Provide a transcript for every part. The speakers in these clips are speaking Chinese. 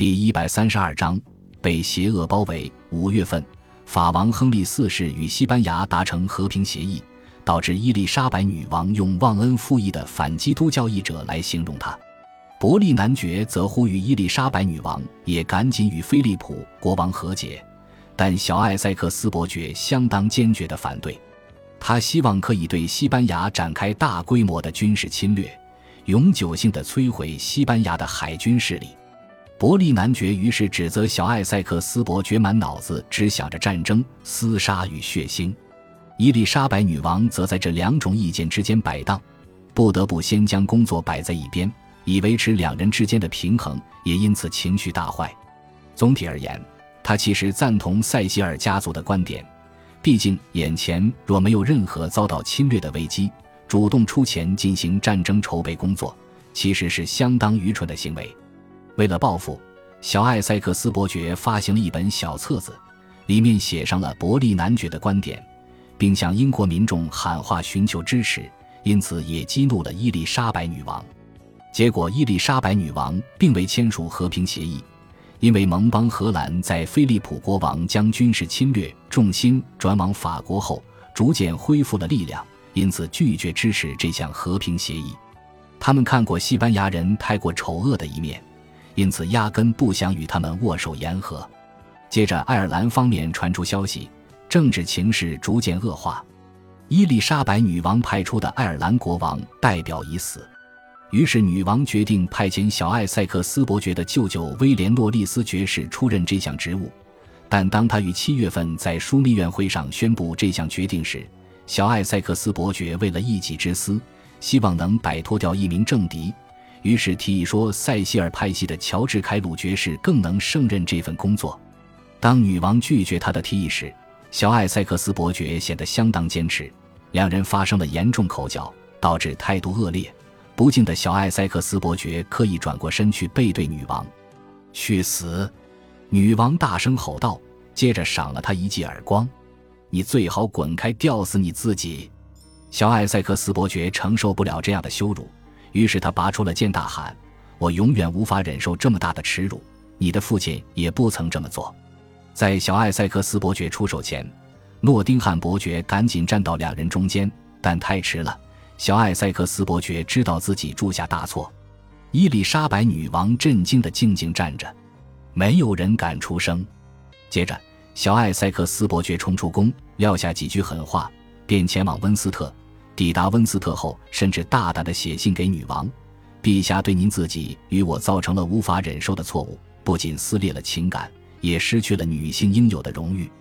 第一百三十二章被邪恶包围。五月份，法王亨利四世与西班牙达成和平协议，导致伊丽莎白女王用忘恩负义的反基督教义者来形容他。伯利男爵则呼吁伊丽莎白女王也赶紧与菲利普国王和解，但小艾塞克斯伯爵相当坚决地反对。他希望可以对西班牙展开大规模的军事侵略，永久性地摧毁西班牙的海军势力。伯利男爵于是指责小艾塞克斯伯爵满脑子只想着战争、厮杀与血腥，伊丽莎白女王则在这两种意见之间摆荡，不得不先将工作摆在一边，以维持两人之间的平衡，也因此情绪大坏。总体而言，他其实赞同塞西尔家族的观点，毕竟眼前若没有任何遭到侵略的危机，主动出钱进行战争筹备工作，其实是相当愚蠢的行为。为了报复，小艾塞克斯伯爵发行了一本小册子，里面写上了伯利男爵的观点，并向英国民众喊话寻求支持，因此也激怒了伊丽莎白女王。结果，伊丽莎白女王并未签署和平协议，因为盟邦荷兰在菲利普国王将军事侵略重心转往法国后，逐渐恢复了力量，因此拒绝支持这项和平协议。他们看过西班牙人太过丑恶的一面。因此，压根不想与他们握手言和。接着，爱尔兰方面传出消息，政治情势逐渐恶化。伊丽莎白女王派出的爱尔兰国王代表已死，于是女王决定派遣小艾塞克斯伯爵的舅舅威廉诺利斯爵士出任这项职务。但当他于七月份在枢密院会上宣布这项决定时，小艾塞克斯伯爵为了一己之私，希望能摆脱掉一名政敌。于是提议说，塞西尔派系的乔治凯鲁爵士更能胜任这份工作。当女王拒绝他的提议时，小艾塞克斯伯爵显得相当坚持，两人发生了严重口角，导致态度恶劣。不敬的小艾塞克斯伯爵刻意转过身去背对女王：“去死！”女王大声吼道，接着赏了他一记耳光：“你最好滚开，吊死你自己！”小艾塞克斯伯爵承受不了这样的羞辱。于是他拔出了剑，大喊：“我永远无法忍受这么大的耻辱！你的父亲也不曾这么做。”在小艾塞克斯伯爵出手前，诺丁汉伯爵赶紧站到两人中间，但太迟了。小艾塞克斯伯爵知道自己铸下大错。伊丽莎白女王震惊地静静站着，没有人敢出声。接着，小艾塞克斯伯爵冲出宫，撂下几句狠话，便前往温斯特。抵达温斯特后，甚至大胆地写信给女王：“陛下对您自己与我造成了无法忍受的错误，不仅撕裂了情感，也失去了女性应有的荣誉。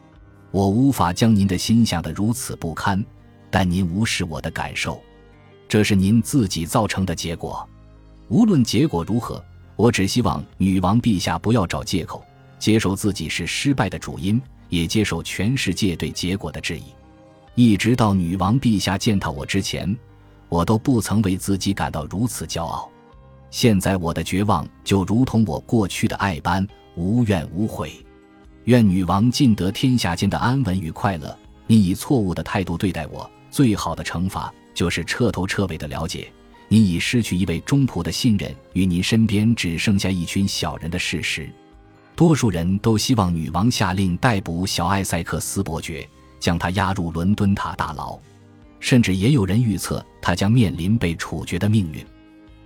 我无法将您的心想得如此不堪，但您无视我的感受，这是您自己造成的结果。无论结果如何，我只希望女王陛下不要找借口，接受自己是失败的主因，也接受全世界对结果的质疑。”一直到女王陛下见到我之前，我都不曾为自己感到如此骄傲。现在我的绝望就如同我过去的爱般无怨无悔。愿女王尽得天下间的安稳与快乐。你以错误的态度对待我，最好的惩罚就是彻头彻尾的了解你已失去一位忠仆的信任与您身边只剩下一群小人的事实。多数人都希望女王下令逮捕小艾塞克斯伯爵。将他押入伦敦塔大牢，甚至也有人预测他将面临被处决的命运。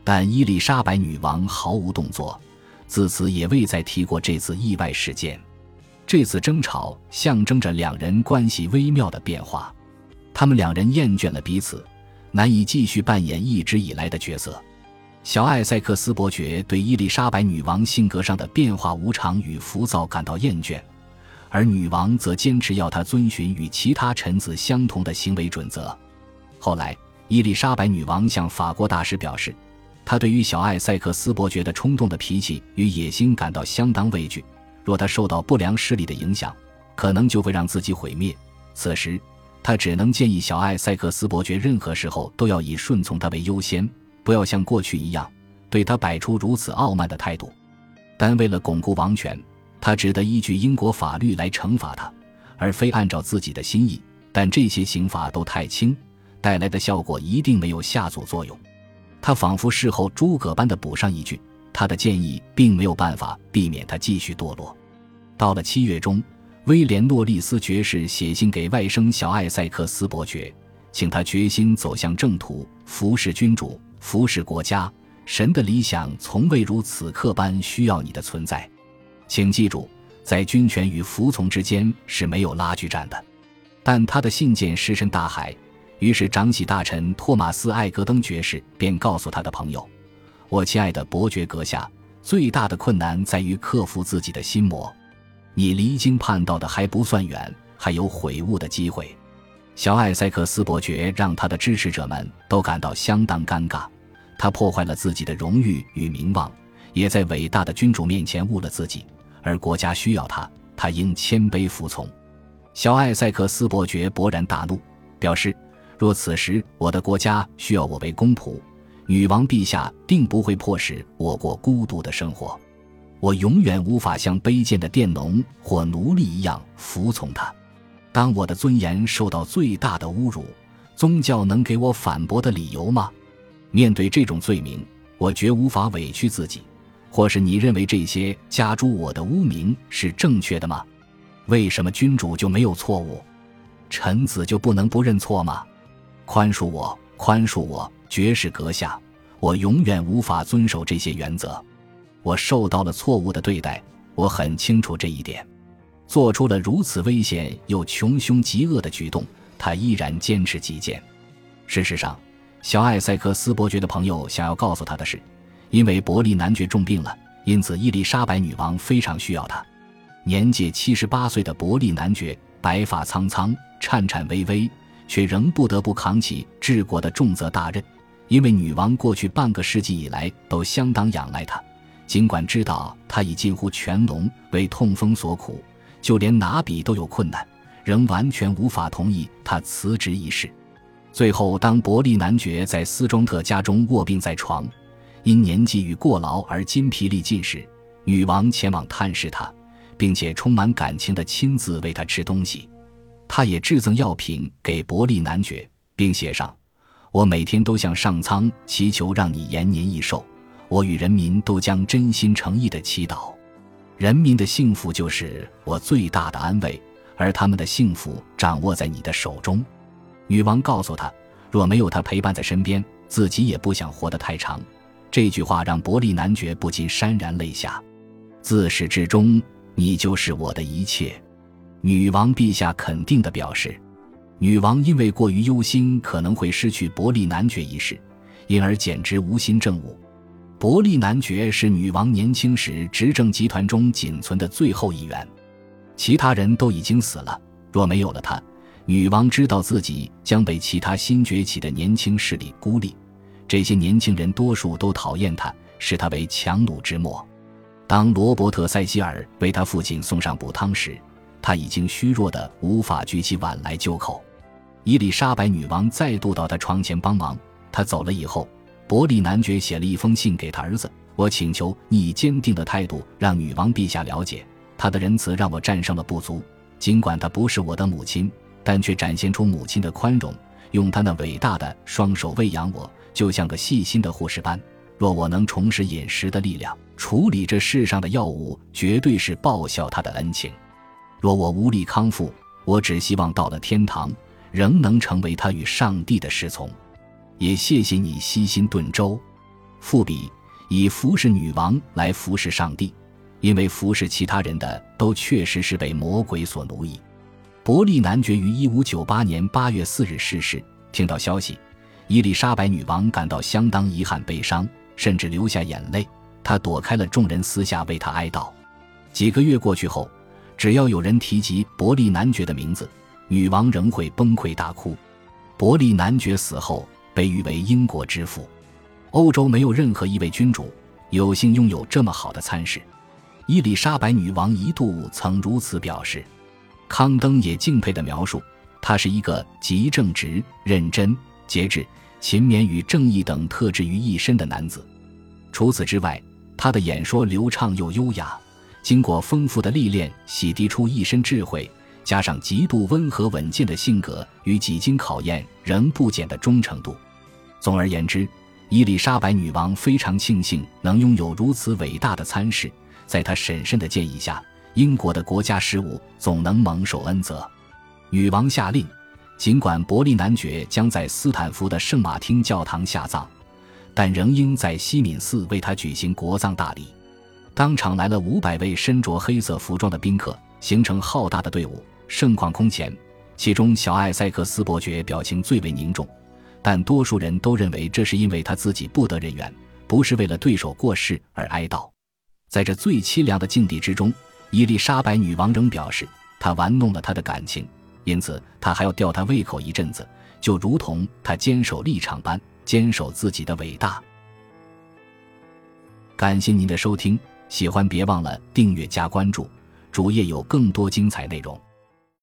但伊丽莎白女王毫无动作，自此也未再提过这次意外事件。这次争吵象征着两人关系微妙的变化，他们两人厌倦了彼此，难以继续扮演一直以来的角色。小艾塞克斯伯爵对伊丽莎白女王性格上的变化无常与浮躁感到厌倦。而女王则坚持要他遵循与其他臣子相同的行为准则。后来，伊丽莎白女王向法国大使表示，她对于小艾塞克斯伯爵的冲动的脾气与野心感到相当畏惧。若他受到不良势力的影响，可能就会让自己毁灭。此时，他只能建议小艾塞克斯伯爵任何时候都要以顺从他为优先，不要像过去一样对他摆出如此傲慢的态度。但为了巩固王权。他只得依据英国法律来惩罚他，而非按照自己的心意。但这些刑罚都太轻，带来的效果一定没有下阻作用。他仿佛事后诸葛般的补上一句：“他的建议并没有办法避免他继续堕落。到了七月中，威廉·诺利斯爵士写信给外甥小艾塞克斯伯爵，请他决心走向正途，服侍君主，服侍国家。神的理想从未如此刻般需要你的存在。请记住，在军权与服从之间是没有拉锯战的。但他的信件石沉大海，于是长喜大臣托马斯·艾格登爵士便告诉他的朋友：“我亲爱的伯爵阁下，最大的困难在于克服自己的心魔。你离经叛道的还不算远，还有悔悟的机会。”小艾塞克斯伯爵让他的支持者们都感到相当尴尬，他破坏了自己的荣誉与名望，也在伟大的君主面前误了自己。而国家需要他，他应谦卑服从。小艾塞克斯伯爵勃然大怒，表示：若此时我的国家需要我为公仆，女王陛下定不会迫使我过孤独的生活。我永远无法像卑贱的佃农或奴隶一样服从他。当我的尊严受到最大的侮辱，宗教能给我反驳的理由吗？面对这种罪名，我绝无法委屈自己。或是你认为这些加诸我的污名是正确的吗？为什么君主就没有错误，臣子就不能不认错吗？宽恕我，宽恕我，爵士阁下，我永远无法遵守这些原则。我受到了错误的对待，我很清楚这一点。做出了如此危险又穷凶极恶的举动，他依然坚持己见。事实上，小艾塞克斯伯爵的朋友想要告诉他的是。因为伯利男爵重病了，因此伊丽莎白女王非常需要他。年届七十八岁的伯利男爵白发苍苍、颤颤巍巍，却仍不得不扛起治国的重责大任。因为女王过去半个世纪以来都相当仰赖他，尽管知道他已近乎全聋，为痛风所苦，就连拿笔都有困难，仍完全无法同意他辞职一事。最后，当伯利男爵在斯中特家中卧病在床。因年纪与过劳而筋疲力尽时，女王前往探视他，并且充满感情地亲自喂他吃东西。他也制赠药品给伯利男爵，并写上：“我每天都向上苍祈求，让你延年益寿。我与人民都将真心诚意地祈祷。人民的幸福就是我最大的安慰，而他们的幸福掌握在你的手中。”女王告诉他：“若没有他陪伴在身边，自己也不想活得太长。”这句话让伯利男爵不禁潸然泪下。自始至终，你就是我的一切。女王陛下肯定的表示。女王因为过于忧心可能会失去伯利男爵一事，因而简直无心政务。伯利男爵是女王年轻时执政集团中仅存的最后一员，其他人都已经死了。若没有了他，女王知道自己将被其他新崛起的年轻势力孤立。这些年轻人多数都讨厌他，视他为强弩之末。当罗伯特·塞西尔为他父亲送上补汤时，他已经虚弱的无法举起碗来救口。伊丽莎白女王再度到他床前帮忙。他走了以后，伯利男爵写了一封信给他儿子：“我请求你以坚定的态度让女王陛下了解，她的仁慈让我战胜了不足。尽管她不是我的母亲，但却展现出母亲的宽容，用她那伟大的双手喂养我。”就像个细心的护士般，若我能重拾饮食的力量，处理这世上的药物，绝对是报效他的恩情。若我无力康复，我只希望到了天堂，仍能成为他与上帝的侍从。也谢谢你悉心炖粥。复笔以服侍女王来服侍上帝，因为服侍其他人的都确实是被魔鬼所奴役。伯利男爵于一五九八年八月四日逝世。听到消息。伊丽莎白女王感到相当遗憾、悲伤，甚至流下眼泪。她躲开了众人，私下为他哀悼。几个月过去后，只要有人提及伯利男爵的名字，女王仍会崩溃大哭。伯利男爵死后，被誉为英国之父。欧洲没有任何一位君主有幸拥有这么好的餐食。伊丽莎白女王一度曾如此表示。康登也敬佩地描述，他是一个极正直、认真。节制、勤勉与正义等特质于一身的男子。除此之外，他的演说流畅又优雅，经过丰富的历练，洗涤出一身智慧，加上极度温和稳健的性格与几经考验仍不减的忠诚度。总而言之，伊丽莎白女王非常庆幸能拥有如此伟大的参事，在她审慎的建议下，英国的国家事务总能蒙受恩泽。女王下令，尽管伯利男爵将在斯坦福的圣马丁教堂下葬，但仍应在西敏寺为他举行国葬大礼。当场来了五百位身着黑色服装的宾客，形成浩大的队伍，盛况空前。其中，小艾塞克斯伯爵表情最为凝重，但多数人都认为这是因为他自己不得人缘，不是为了对手过世而哀悼。在这最凄凉的境地之中，伊丽莎白女王仍表示，她玩弄了他的感情，因此他还要吊他胃口一阵子，就如同他坚守立场般坚守自己的伟大。感谢您的收听，喜欢别忘了订阅加关注，主页有更多精彩内容。